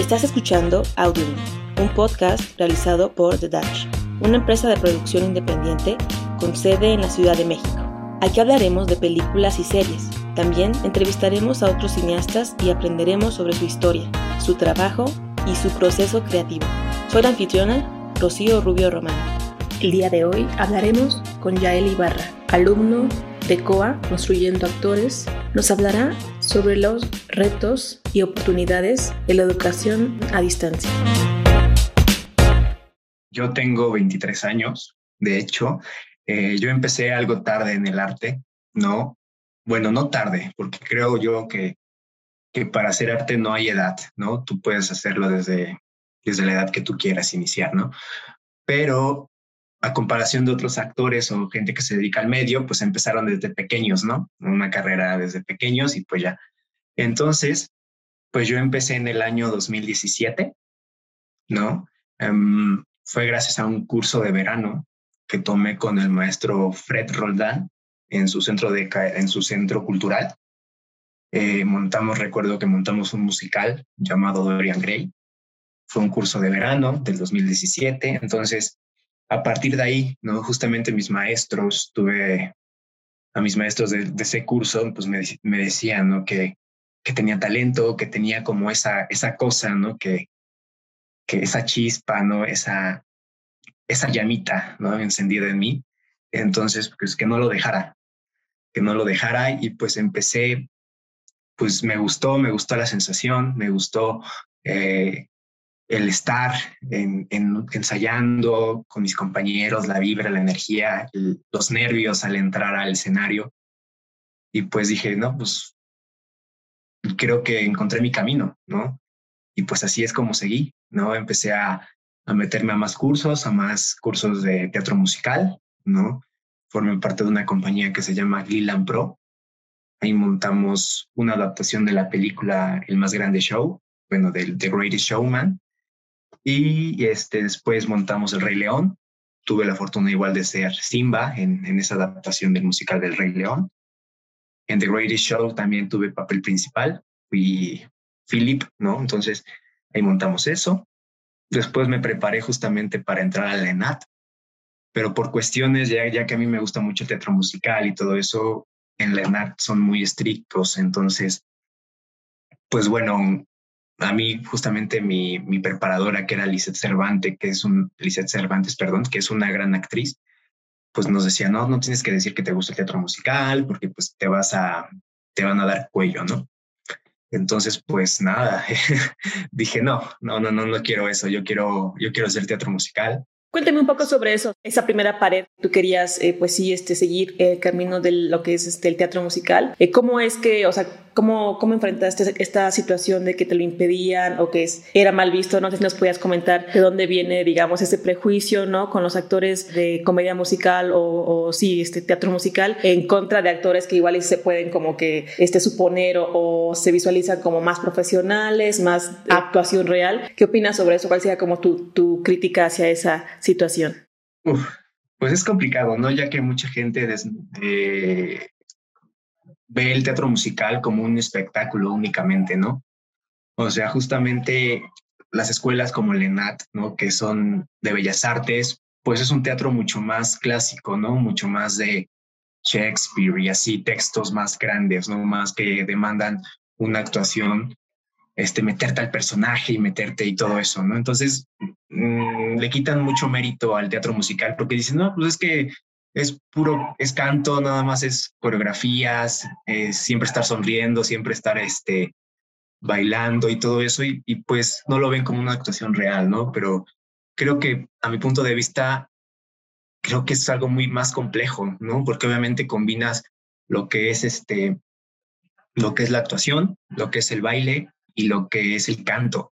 Estás escuchando Audio, un podcast realizado por The Dutch, una empresa de producción independiente con sede en la Ciudad de México. Aquí hablaremos de películas y series. También entrevistaremos a otros cineastas y aprenderemos sobre su historia, su trabajo y su proceso creativo. Soy la anfitriona, Rocío Rubio Román. El día de hoy hablaremos con Yael Ibarra, alumno de COA Construyendo Actores. Nos hablará sobre los retos y oportunidades de la educación a distancia. Yo tengo 23 años, de hecho, eh, yo empecé algo tarde en el arte, ¿no? Bueno, no tarde, porque creo yo que, que para hacer arte no hay edad, ¿no? Tú puedes hacerlo desde, desde la edad que tú quieras iniciar, ¿no? Pero a comparación de otros actores o gente que se dedica al medio, pues empezaron desde pequeños, ¿no? Una carrera desde pequeños y pues ya. Entonces, pues yo empecé en el año 2017, ¿no? Um, fue gracias a un curso de verano que tomé con el maestro Fred Roldán en su centro, de, en su centro cultural. Eh, montamos, recuerdo que montamos un musical llamado Dorian Gray. Fue un curso de verano del 2017. Entonces, a partir de ahí, ¿no? Justamente mis maestros, tuve a mis maestros de, ese curso, pues me, decían, ¿no? Que, que tenía talento, que tenía como esa, esa cosa, ¿no? Que, que esa chispa, ¿no? Esa, esa llamita, ¿no? Encendida en mí. Entonces, pues que no lo dejara, que no lo dejara y pues empecé, pues me gustó, me gustó la sensación, me gustó eh, el estar en, ensayando con mis compañeros, la vibra, la energía, los nervios al entrar al escenario. Y pues dije, no, pues creo que encontré mi camino, ¿no? Y pues así es como seguí, ¿no? Empecé a a meterme a más cursos, a más cursos de teatro musical, ¿no? Formé parte de una compañía que se llama Gillan Pro. Ahí montamos una adaptación de la película El más grande show, bueno, del The Greatest Showman. Y este, después montamos El Rey León. Tuve la fortuna igual de ser Simba en, en esa adaptación del musical del Rey León. En The Greatest Show también tuve papel principal, fui Philip, ¿no? Entonces ahí montamos eso. Después me preparé justamente para entrar a la ENAT, pero por cuestiones, ya, ya que a mí me gusta mucho el teatro musical y todo eso, en la ENAT son muy estrictos, entonces, pues bueno, a mí justamente mi, mi preparadora, que era Lisette Cervantes, que es un, Lisette Cervantes, perdón, que es una gran actriz, pues nos decía, no, no tienes que decir que te gusta el teatro musical, porque pues te vas a, te van a dar cuello, ¿no? Entonces, pues nada, dije, no, no, no, no, no quiero eso, yo quiero, yo quiero hacer teatro musical. Cuéntame un poco sobre eso, esa primera pared. Tú querías, eh, pues sí, este, seguir el camino de lo que es este, el teatro musical. Eh, ¿Cómo es que, o sea, cómo, cómo enfrentaste esta situación de que te lo impedían o que es, era mal visto? No sé si nos podías comentar de dónde viene, digamos, ese prejuicio, ¿no? Con los actores de comedia musical o, sí, este teatro musical en contra de actores que igual se pueden como que este, suponer o, se visualizan como más profesionales, más actuación real. ¿Qué opinas sobre eso? ¿Cuál sería como tu, tu crítica hacia esa situación? pues es complicado, ¿no? Ya que mucha gente ve el teatro musical como un espectáculo únicamente, ¿no? O sea, justamente las escuelas como el ENAT, ¿no? Que son de bellas artes, pues es un teatro mucho más clásico, ¿no? Mucho más de Shakespeare y así textos más grandes, ¿no? Más que demandan una actuación este, meterte al personaje y meterte y todo eso, ¿no? Entonces, mm, le quitan mucho mérito al teatro musical porque dicen, no, pues es que es puro, es canto, nada más es coreografías, siempre estar sonriendo, siempre estar este, bailando y todo eso, y, y, pues no lo ven como una actuación real, ¿no? Pero creo que a mi punto de vista, creo que es algo muy más complejo, ¿no? Porque obviamente combinas lo que es este, lo que es la actuación, lo que es el baile, y lo que es el canto.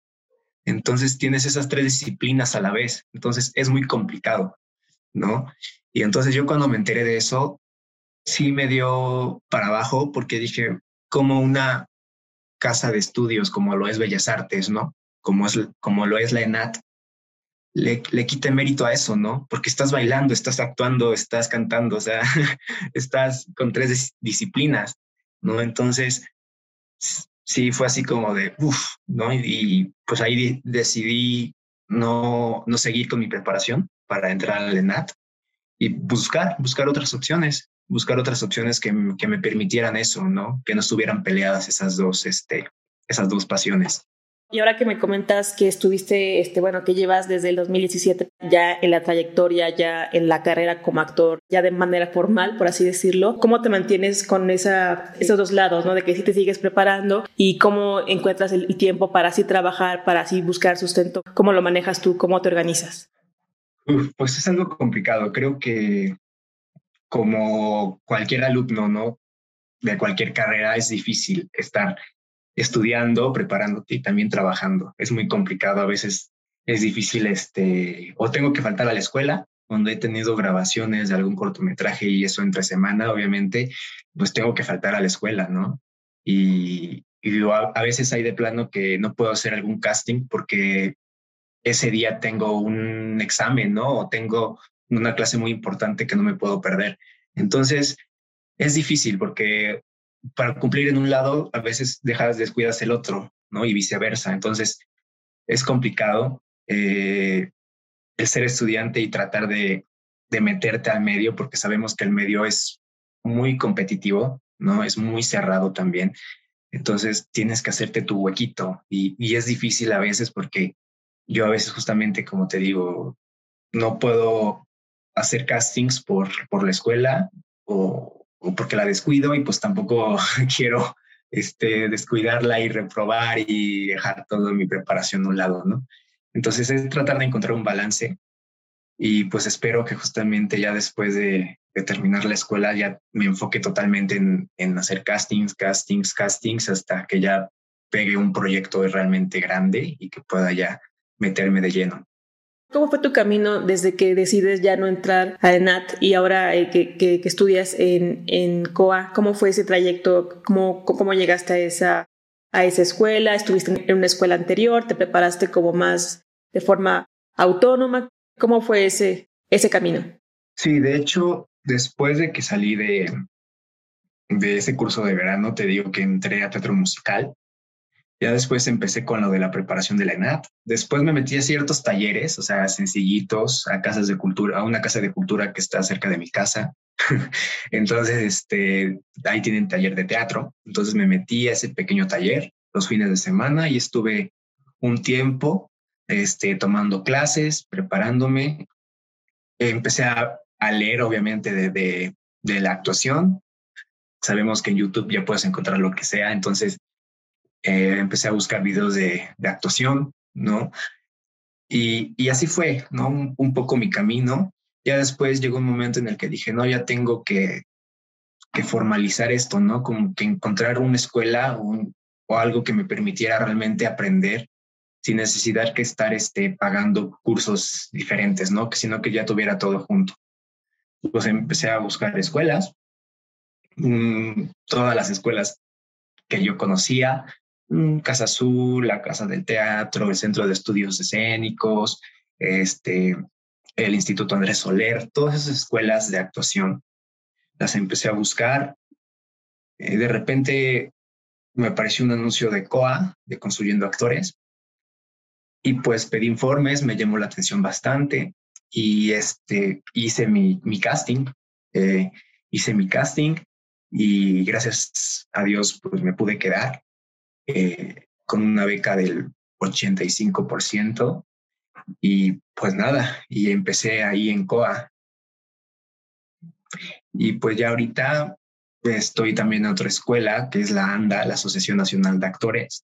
Entonces tienes esas tres disciplinas a la vez. Entonces es muy complicado, ¿no? Y entonces yo cuando me enteré de eso, sí me dio para abajo porque dije, como una casa de estudios como lo es Bellas Artes, ¿no? Como, es, como lo es la ENAT, le, le quite mérito a eso, ¿no? Porque estás bailando, estás actuando, estás cantando, o sea, estás con tres disciplinas, ¿no? Entonces, sí fue así como de, uff, ¿no? Y, pues ahí decidí no, no seguir con mi preparación para entrar al ENAT y buscar, buscar otras opciones, buscar otras opciones que, que me permitieran eso, ¿no? Que no estuvieran peleadas esas dos, este, esas dos pasiones. Y ahora que me comentas que estuviste, este, bueno, que llevas desde el 2017 ya en la trayectoria, ya en la carrera como actor, ya de manera formal, por así decirlo, ¿cómo te mantienes con esa, esos dos lados, ¿no? De que sí te sigues preparando y cómo encuentras el tiempo para así trabajar, para así buscar sustento, ¿cómo lo manejas tú? ¿Cómo te organizas? Pues es algo complicado. Creo que como cualquier alumno, ¿no? De cualquier carrera es difícil estar estudiando, preparándote y también trabajando. Es muy complicado, a veces es difícil, este, o tengo que faltar a la escuela, donde he tenido grabaciones de algún cortometraje y eso entre semana, obviamente, pues tengo que faltar a la escuela, ¿no? Y, a, veces hay de plano que no puedo hacer algún casting porque ese día tengo un examen, ¿no? O tengo una clase muy importante que no me puedo perder. Entonces, es difícil porque para cumplir en un lado, a veces dejas, descuidas el otro, ¿no? Y viceversa. Entonces, es complicado eh, el ser estudiante y tratar de, meterte al medio, porque sabemos que el medio es muy competitivo, ¿no? Es muy cerrado también. Entonces, tienes que hacerte tu huequito y es difícil a veces porque yo a veces justamente, como te digo, no puedo hacer castings por, por la escuela o, porque la descuido y pues tampoco quiero este, descuidarla y reprobar y dejar toda mi preparación a un lado, ¿no? Entonces es tratar de encontrar un balance y pues espero que justamente ya después de, terminar la escuela ya me enfoque totalmente en, en, hacer castings, castings, castings hasta que ya pegue un proyecto realmente grande y que pueda ya meterme de lleno. ¿Cómo fue tu camino desde que decides ya no entrar a ENAT y ahora eh, que, estudias en, en, COA? ¿Cómo fue ese trayecto? ¿Cómo, cómo llegaste a esa, a esa escuela? ¿Estuviste en una escuela anterior? ¿Te preparaste como más de forma autónoma? ¿Cómo fue ese, ese camino? Sí, de hecho, después de que salí de, de ese curso de verano, te digo que entré a teatro musical ya después empecé con lo de la preparación de la ENAT. Después me metí a ciertos talleres, o sea, sencillitos, a casas de cultura, a una casa de cultura que está cerca de mi casa. Entonces, este, ahí tienen taller de teatro. Entonces me metí a ese pequeño taller los fines de semana y estuve un tiempo este, tomando clases, preparándome. Empecé a, leer, obviamente, de, de, de la actuación. Sabemos que en YouTube ya puedes encontrar lo que sea. Entonces, eh, empecé a buscar videos de, de actuación, ¿no? Y, y, así fue, ¿no? Un, poco mi camino. Ya después llegó un momento en el que dije, no, ya tengo que, que formalizar esto, ¿no? Como que encontrar una escuela o algo que me permitiera realmente aprender sin necesidad que estar este, pagando cursos diferentes, ¿no? Que sino que ya tuviera todo junto. Pues empecé a buscar escuelas, mm, todas las escuelas que yo conocía, Casa Azul, la Casa del Teatro, el Centro de Estudios Escénicos, este, el Instituto Andrés Soler, todas esas escuelas de actuación. Las empecé a buscar. Eh, de repente me apareció un anuncio de COA, de Construyendo Actores, y pues pedí informes, me llamó la atención bastante y este, hice mi, mi casting, eh, hice mi casting y gracias a Dios pues me pude quedar eh, con una beca del 85% y pues nada, y empecé ahí en COA. Y pues ya ahorita estoy también en otra escuela, que es la ANDA, la Asociación Nacional de Actores.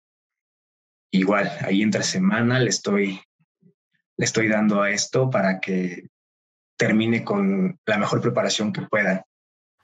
Igual, ahí entre semana le estoy, le estoy dando a esto para que termine con la mejor preparación que pueda.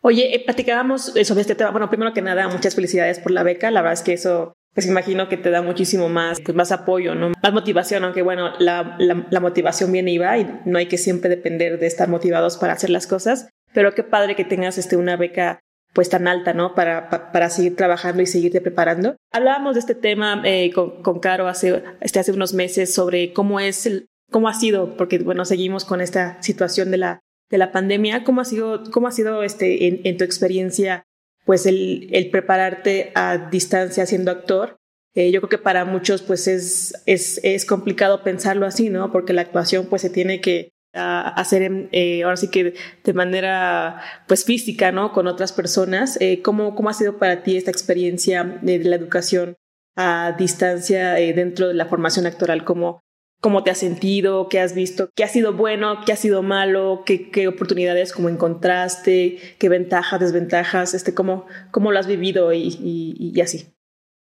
Oye, eh, platicábamos sobre este tema. Bueno, primero que nada, muchas felicidades por la beca. La verdad es que eso pues imagino que te da muchísimo más, pues más apoyo, ¿no? Más motivación, aunque bueno, la, la, motivación viene y va y no hay que siempre depender de estar motivados para hacer las cosas, pero qué padre que tengas este, una beca pues tan alta, ¿no? Para, para, seguir trabajando y seguirte preparando. Hablábamos de este tema eh, con, con, Caro hace, este, hace unos meses sobre cómo es el, cómo ha sido, porque bueno, seguimos con esta situación de la, de la pandemia, cómo ha sido, cómo ha sido este, en, en tu experiencia pues el, el, prepararte a distancia siendo actor Eh, yo creo que para muchos pues es, es, es, complicado pensarlo así, ¿no? Porque la actuación pues se tiene que hacer eh, ahora sí que de manera pues física, ¿no? Con otras personas. Eh, ¿cómo, ¿Cómo ha sido para ti esta experiencia de, la educación a distancia dentro de la formación actoral? ¿Cómo, ¿Cómo te has sentido? ¿Qué has visto? ¿Qué ha sido bueno? ¿Qué ha sido malo? ¿Qué, qué oportunidades como encontraste? ¿Qué ventajas, desventajas? Este, ¿cómo, ¿Cómo lo has vivido y, y, y así?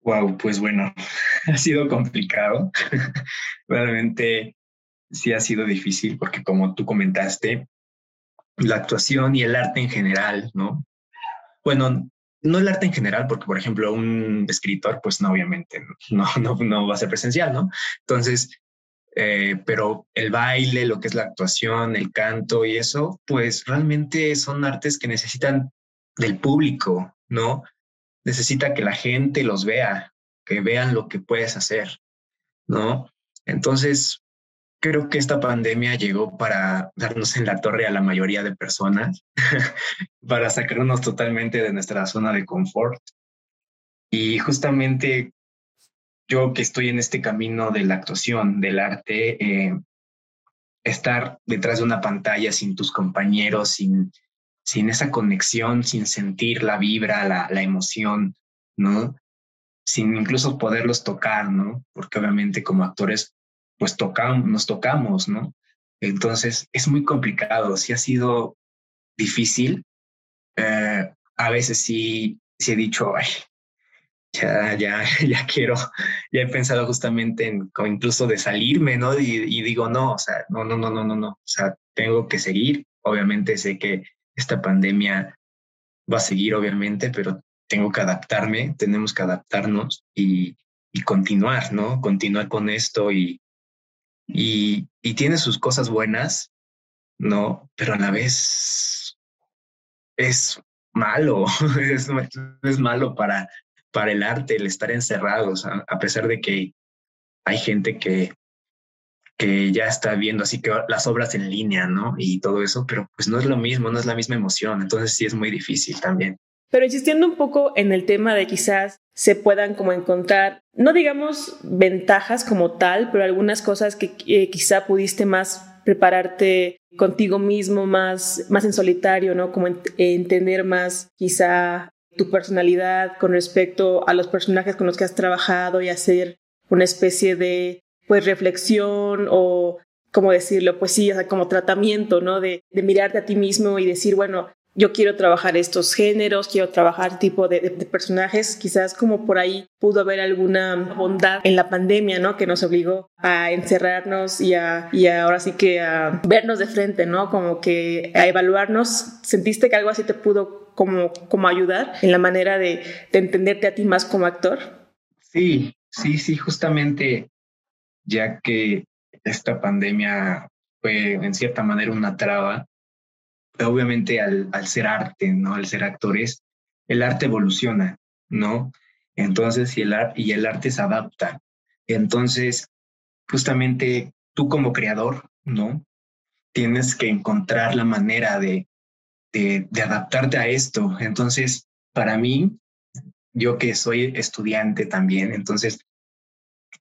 Wow, pues bueno, ha sido complicado. Realmente sí ha sido difícil porque como tú comentaste, la actuación y el arte en general, ¿no? Bueno, no el arte en general, porque por ejemplo un escritor, pues no, obviamente no, no, no va a ser presencial, ¿no? Entonces, eh, pero el baile, lo que es la actuación, el canto y eso, pues realmente son artes que necesitan del público, ¿no? necesita que la gente los vea, que vean lo que puedes hacer, ¿no? Entonces, creo que esta pandemia llegó para darnos en la torre a la mayoría de personas, para sacarnos totalmente de nuestra zona de confort. Y justamente yo que estoy en este camino de la actuación, del arte, eh, estar detrás de una pantalla sin tus compañeros, sin sin esa conexión, sin sentir la vibra, la, la emoción, ¿no? Sin incluso poderlos tocar, ¿no? Porque obviamente como actores, pues tocamos, nos tocamos, ¿no? Entonces es muy complicado, sí ha sido difícil. Eh, a veces sí, sí he dicho, ay, ya, ya, ya quiero, ya he pensado justamente en incluso de salirme, ¿no? Y, y, digo, no, o sea, no, no, no, no, no, no, o sea, tengo que seguir. Obviamente sé que esta pandemia va a seguir, obviamente, pero tengo que adaptarme, tenemos que adaptarnos y, continuar, ¿no? Continuar con esto y, y, tiene sus cosas buenas, ¿no? Pero a la vez es malo, es, es malo para, para el arte el estar encerrados, a pesar de que hay gente que, que ya está viendo así que las obras en línea, ¿no? Y todo eso, pero pues no es lo mismo, no es la misma emoción, entonces sí es muy difícil también. Pero insistiendo un poco en el tema de quizás se puedan como encontrar, no digamos ventajas como tal, pero algunas cosas que eh, quizá pudiste más prepararte contigo mismo, más, más en solitario, ¿no? Como entender más quizá tu personalidad con respecto a los personajes con los que has trabajado y hacer una especie de pues reflexión o, ¿cómo decirlo? Pues sí, o sea, como tratamiento, ¿no? De, de mirarte a ti mismo y decir, bueno, yo quiero trabajar estos géneros, quiero trabajar tipo de, personajes, quizás como por ahí pudo haber alguna bondad en la pandemia, ¿no? Que nos obligó a encerrarnos y a, y ahora sí que a vernos de frente, ¿no? Como que a evaluarnos. ¿Sentiste que algo así te pudo como, como ayudar en la manera de entenderte a ti más como actor? Sí, sí, sí, justamente ya que esta pandemia fue en cierta manera una traba, obviamente al, al ser arte, ¿no? Al ser actores, el arte evoluciona, ¿no? Entonces, y el, y el arte se adapta. Entonces, justamente tú como creador, ¿no? Tienes que encontrar la manera de, de, de adaptarte a esto. Entonces, para mí, yo que soy estudiante también, entonces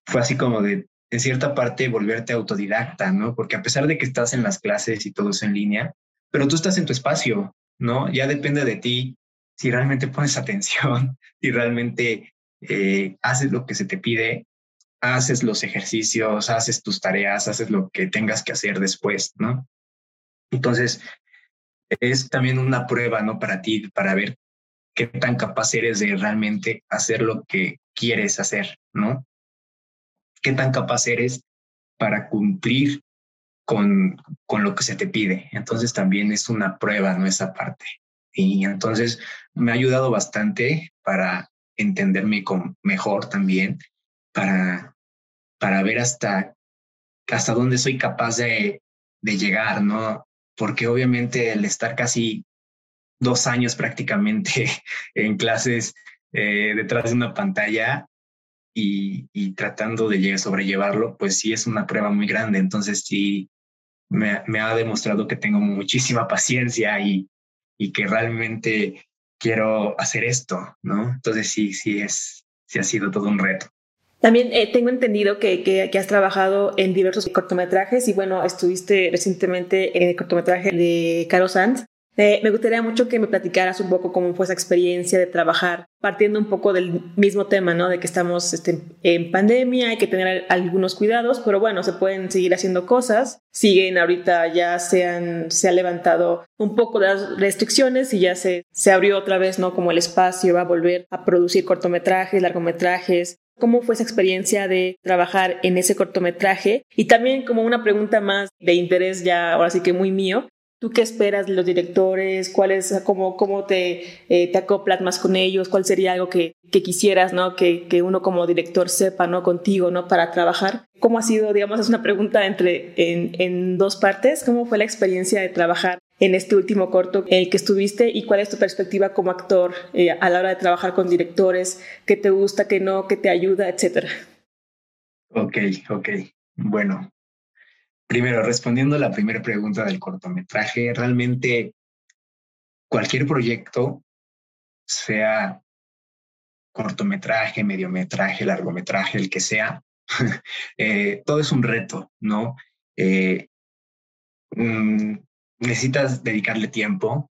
fue así como de, en cierta parte volverte autodidacta, ¿no? Porque a pesar de que estás en las clases y todo eso en línea, pero tú estás en tu espacio, ¿no? Ya depende de ti si realmente pones atención, si realmente eh, haces lo que se te pide, haces los ejercicios, haces tus tareas, haces lo que tengas que hacer después, ¿no? Entonces, es también una prueba, ¿no? Para ti, para ver qué tan capaz eres de realmente hacer lo que quieres hacer, ¿no? qué tan capaz eres para cumplir con, con lo que se te pide. Entonces también es una prueba, ¿no? Esa parte. Y entonces me ha ayudado bastante para entenderme con, mejor también, para, para ver hasta, hasta dónde soy capaz de, de llegar, ¿no? Porque obviamente el estar casi dos años prácticamente en clases eh, detrás de una pantalla y, tratando de sobrellevarlo, pues sí es una prueba muy grande. Entonces sí me, me ha demostrado que tengo muchísima paciencia y, y que realmente quiero hacer esto, ¿no? Entonces sí, sí es, sí ha sido todo un reto. También eh, tengo entendido que, que, has trabajado en diversos cortometrajes y bueno, estuviste recientemente en el cortometraje de Caro Sanz. Me gustaría mucho que me platicaras un poco cómo fue esa experiencia de trabajar, partiendo un poco del mismo tema, ¿no? De que estamos este, en pandemia, hay que tener algunos cuidados, pero bueno, se pueden seguir haciendo cosas. Siguen ahorita, ya se han, se ha levantado un poco las restricciones y ya se, se abrió otra vez, ¿no? Como el espacio va a volver a producir cortometrajes, largometrajes, ¿Cómo fue esa experiencia de trabajar en ese cortometraje? Y también como una pregunta más de interés ya, ahora sí que muy mío, ¿Tú qué esperas de los directores? ¿Cuál es, cómo, cómo te, eh, te acoplas más con ellos? ¿Cuál sería algo que, que quisieras, ¿no? Que, que, uno como director sepa, ¿no? Contigo, ¿no? Para trabajar. ¿Cómo ha sido, digamos, es una pregunta entre, en, en dos partes? ¿Cómo fue la experiencia de trabajar en este último corto en el que estuviste y cuál es tu perspectiva como actor eh, a la hora de trabajar con directores? ¿Qué te gusta, qué no, qué te ayuda, etcétera? Ok, ok. Bueno, Primero, respondiendo a la primera pregunta del cortometraje, realmente cualquier proyecto, sea cortometraje, mediometraje, largometraje, el que sea, eh, todo es un reto, ¿no? Eh, mm, necesitas dedicarle tiempo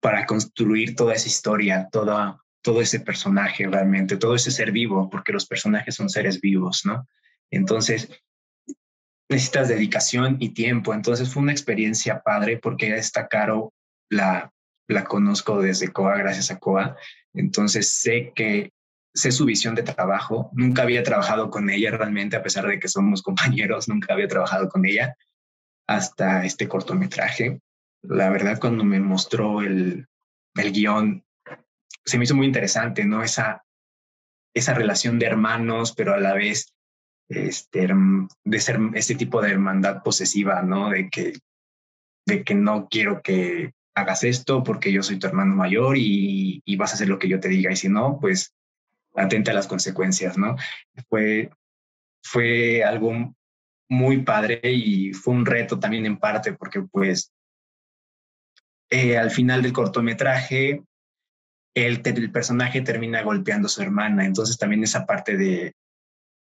para construir toda esa historia, toda, todo ese personaje realmente, todo ese ser vivo, porque los personajes son seres vivos, ¿no? Entonces, necesitas dedicación y tiempo. Entonces fue una experiencia padre porque esta Caro la, la conozco desde COA, gracias a COA. Entonces sé que sé su visión de trabajo. Nunca había trabajado con ella realmente, a pesar de que somos compañeros, nunca había trabajado con ella hasta este cortometraje. La verdad, cuando me mostró el, el guion, se me hizo muy interesante, ¿no? Esa, esa relación de hermanos, pero a la vez este, de ser este tipo de hermandad posesiva, ¿no? De que, de que no quiero que hagas esto porque yo soy tu hermano mayor y, y vas a hacer lo que yo te diga y si no, pues atenta a las consecuencias, ¿no? Fue, fue algo muy padre y fue un reto también en parte porque pues eh, al final del cortometraje el, el, personaje termina golpeando a su hermana, entonces también esa parte de,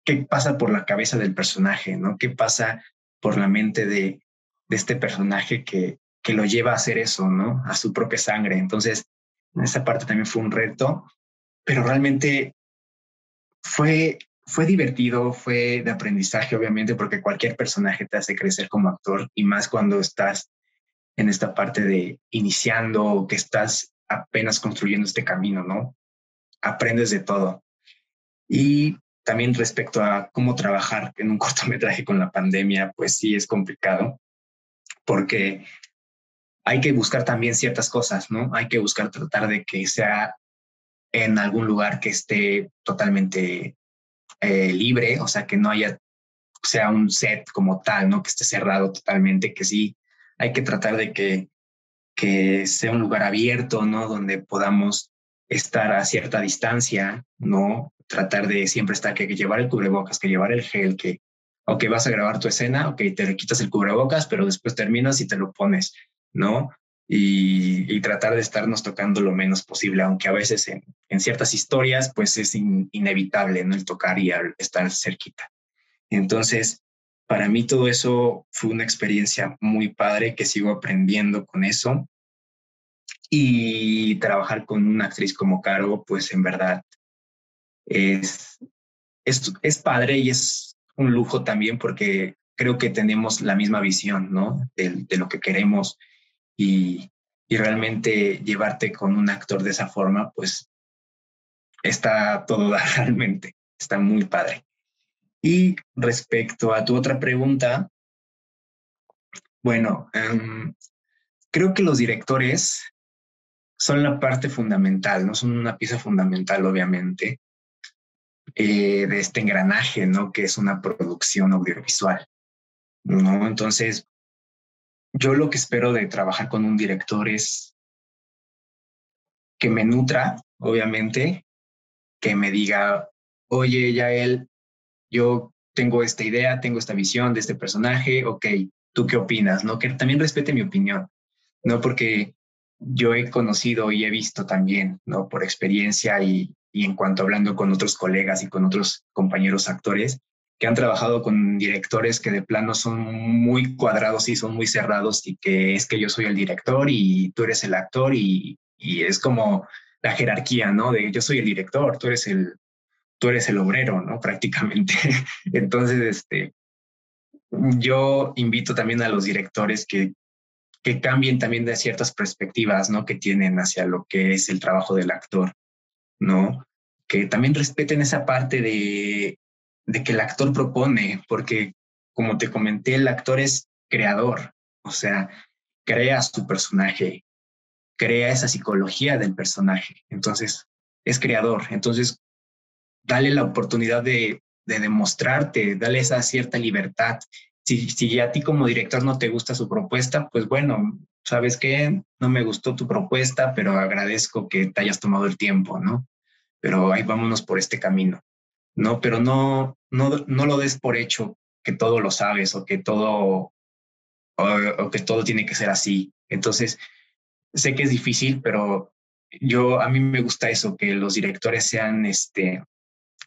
qué pasa por la cabeza del personaje, ¿no? ¿Qué pasa por la mente de, de este personaje que, que lo lleva a hacer eso, ¿no? A su propia sangre. Entonces, esa parte también fue un reto, pero realmente fue, fue divertido, fue de aprendizaje, obviamente, porque cualquier personaje te hace crecer como actor y más cuando estás en esta parte de iniciando o que estás apenas construyendo este camino, ¿no? Aprendes de todo. Y también respecto a cómo trabajar en un cortometraje con la pandemia, pues sí es complicado, porque hay que buscar también ciertas cosas, ¿no? Hay que buscar tratar de que sea en algún lugar que esté totalmente eh, libre, o sea, que no haya, sea un set como tal, ¿no? Que esté cerrado totalmente, que sí, hay que tratar de que, que sea un lugar abierto, ¿no? Donde podamos estar a cierta distancia, ¿no? Tratar de siempre estar que, llevar el cubrebocas, que llevar el gel, que, ok, vas a grabar tu escena, ok, te quitas el cubrebocas, pero después terminas y te lo pones, ¿no? Y, tratar de estarnos tocando lo menos posible, aunque a veces en, ciertas historias, pues es inevitable, ¿no? El tocar y estar cerquita. Entonces, para mí todo eso fue una experiencia muy padre que sigo aprendiendo con eso. Y trabajar con una actriz como Caro, pues en verdad es, es, es padre y es un lujo también porque creo que tenemos la misma visión, ¿no? De, lo que queremos y, y, realmente llevarte con un actor de esa forma, pues está todo realmente, está muy padre. Y respecto a tu otra pregunta, bueno, um, creo que los directores son la parte fundamental, no son una pieza fundamental, obviamente, eh, de este engranaje, ¿no? Que es una producción audiovisual, ¿no? Entonces, yo lo que espero de trabajar con un director es que me nutra, obviamente, que me diga, oye, ya él, yo tengo esta idea, tengo esta visión de este personaje, ok, ¿tú qué opinas? ¿No? Que también respete mi opinión, ¿no? Porque yo he conocido y he visto también, ¿no? Por experiencia y, y en cuanto hablando con otros colegas y con otros compañeros actores que han trabajado con directores que de plano son muy cuadrados y son muy cerrados y que es que yo soy el director y tú eres el actor y, y es como la jerarquía, ¿no? De yo soy el director, tú eres el, tú eres el obrero, ¿no? Prácticamente. Entonces, este, yo invito también a los directores que, que cambien también de ciertas perspectivas, ¿no? Que tienen hacia lo que es el trabajo del actor, ¿no? Que también respeten esa parte de, de que el actor propone, porque como te comenté, el actor es creador, o sea, crea su personaje, crea esa psicología del personaje, entonces es creador, entonces dale la oportunidad de de demostrarte, dale esa cierta libertad. Si, si a ti como director no te gusta su propuesta, pues bueno, ¿sabes qué? No me gustó tu propuesta, pero agradezco que te hayas tomado el tiempo, ¿no? Pero ahí vámonos por este camino, ¿no? Pero no, no, no lo des por hecho que todo lo sabes o que todo, o, que todo tiene que ser así. Entonces, sé que es difícil, pero yo, a mí me gusta eso, que los directores sean, este,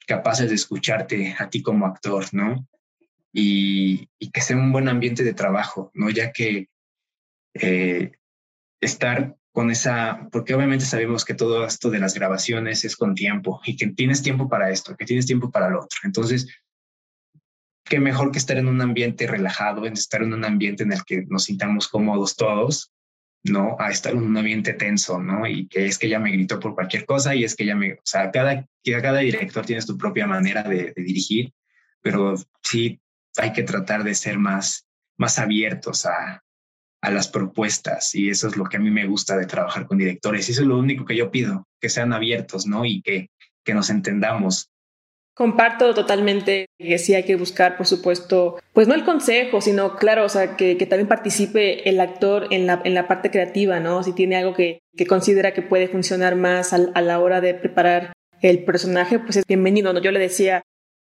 capaces de escucharte a ti como actor, ¿no? Y, que sea un buen ambiente de trabajo, ¿no? Ya que eh, estar con esa, porque obviamente sabemos que todo esto de las grabaciones es con tiempo y que tienes tiempo para esto, que tienes tiempo para lo otro. Entonces, qué mejor que estar en un ambiente relajado, en estar en un ambiente en el que nos sintamos cómodos todos ¿no? A estar en un ambiente tenso, ¿no? Y que es que ella me gritó por cualquier cosa y es que ella me, o sea, cada, cada director tiene su propia manera de, dirigir, pero sí hay que tratar de ser más, más abiertos a, a las propuestas y eso es lo que a mí me gusta de trabajar con directores y eso es lo único que yo pido, que sean abiertos, ¿no? Y que, que nos entendamos Comparto totalmente que sí hay que buscar, por supuesto, pues no el consejo, sino claro, o sea, que, también participe el actor en la, en la parte creativa, ¿no? Si tiene algo que, que considera que puede funcionar más a, la hora de preparar el personaje, pues es bienvenido, ¿no? Yo le decía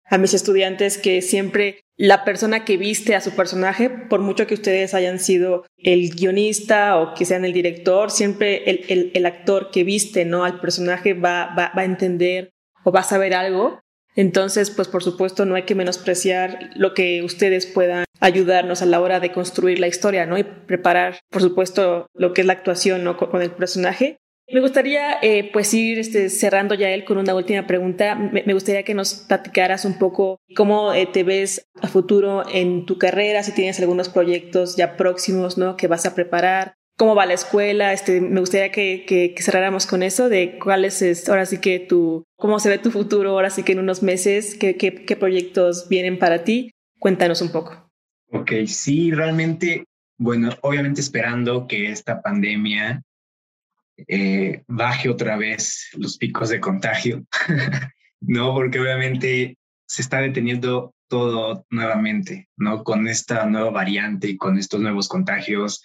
a mis estudiantes que siempre la persona que viste a su personaje, por mucho que ustedes hayan sido el guionista o que sean el director, siempre el, el, actor que viste, ¿no? Al personaje va, va, va a entender o va a saber algo entonces, pues por supuesto no hay que menospreciar lo que ustedes puedan ayudarnos a la hora de construir la historia, ¿no? Y preparar, por supuesto, lo que es la actuación, ¿no? Con, el personaje. Me gustaría, eh, pues, ir este, cerrando ya él con una última pregunta. Me, gustaría que nos platicaras un poco cómo eh, te ves a futuro en tu carrera, si tienes algunos proyectos ya próximos, ¿no? Que vas a preparar, cómo va la escuela. Este, me gustaría que, cerráramos con eso de cuál es, ahora sí que tu, cómo se ve tu futuro, ahora sí que en unos meses, qué, qué, qué proyectos vienen para ti. Cuéntanos un poco. Ok, sí, realmente, bueno, obviamente esperando que esta pandemia eh, baje otra vez los picos de contagio, ¿no? Porque obviamente se está deteniendo todo nuevamente, ¿no? Con esta nueva variante y con estos nuevos contagios,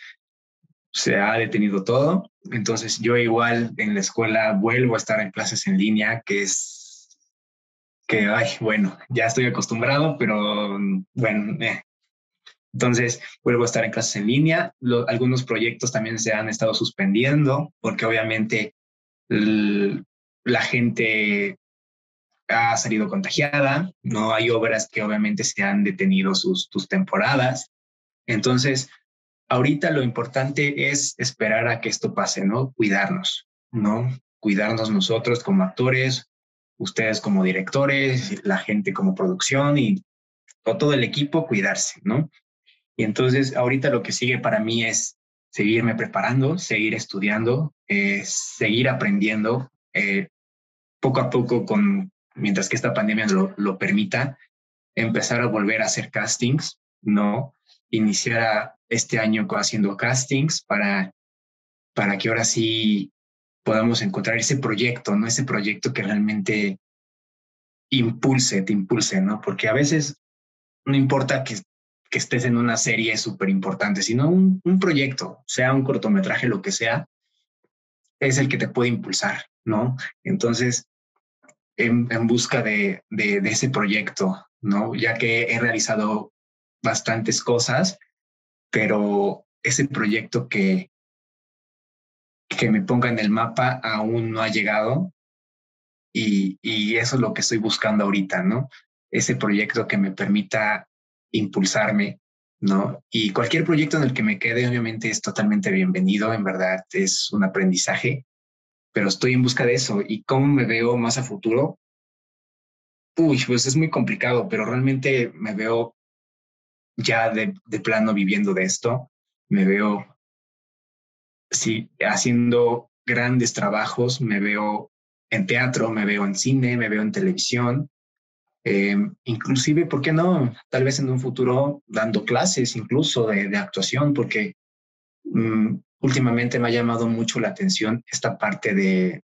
se ha detenido todo. Entonces yo igual en la escuela vuelvo a estar en clases en línea, que es que, ay, bueno, ya estoy acostumbrado, pero bueno, eh. Entonces vuelvo a estar en clases en línea. algunos proyectos también se han estado suspendiendo porque obviamente la gente ha salido contagiada, no hay obras que obviamente se han detenido sus, sus temporadas. Entonces, ahorita lo importante es esperar a que esto pase, ¿no? Cuidarnos, ¿no? Cuidarnos nosotros como actores, ustedes como directores, la gente como producción y todo el equipo cuidarse, ¿no? Y entonces ahorita lo que sigue para mí es seguirme preparando, seguir estudiando, eh, seguir aprendiendo, eh, poco a poco, con, mientras que esta pandemia lo, lo permita, empezar a volver a hacer castings, ¿no? Iniciar este año haciendo castings para, para que ahora sí podamos encontrar ese proyecto, ¿no? Ese proyecto que realmente impulse, te impulse, ¿no? Porque a veces no importa que, que estés en una serie súper importante, sino un, un, proyecto, sea un cortometraje, lo que sea, es el que te puede impulsar, ¿no? Entonces, en, en busca de, de, de ese proyecto, ¿no? Ya que he realizado bastantes cosas, pero ese proyecto que, que me ponga en el mapa aún no ha llegado y, y eso es lo que estoy buscando ahorita, ¿no? Ese proyecto que me permita impulsarme, ¿no? Y cualquier proyecto en el que me quede, obviamente, es totalmente bienvenido, en verdad, es un aprendizaje, pero estoy en busca de eso. ¿Y cómo me veo más a futuro? Uy, pues es muy complicado, pero realmente me veo ya de, plano viviendo de esto, me veo, sí, haciendo grandes trabajos, me veo en teatro, me veo en cine, me veo en televisión, eh, inclusive, ¿por qué no? Tal vez en un futuro dando clases incluso de, actuación, porque mm, últimamente me ha llamado mucho la atención esta parte de,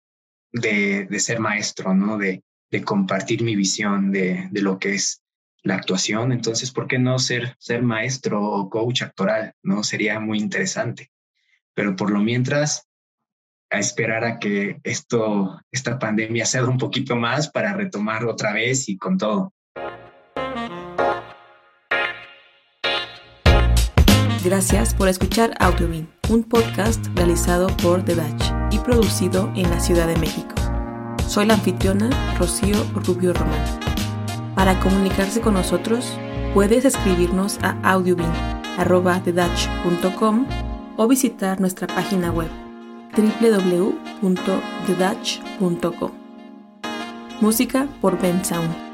de, ser maestro, ¿no? De, de compartir mi visión de, de, lo que es la actuación. Entonces, ¿por qué no ser, ser maestro o coach actoral? ¿No? Sería muy interesante. Pero por lo mientras, a esperar a que esto, esta pandemia sea un poquito más para retomar otra vez y con todo. Gracias por escuchar Audiobin, un podcast realizado por The Dutch y producido en la Ciudad de México. Soy la anfitriona Rocío Rubio Román. Para comunicarse con nosotros, puedes escribirnos a audiobin.com o visitar nuestra página web www.thedutch.com. Música por Ben Sound.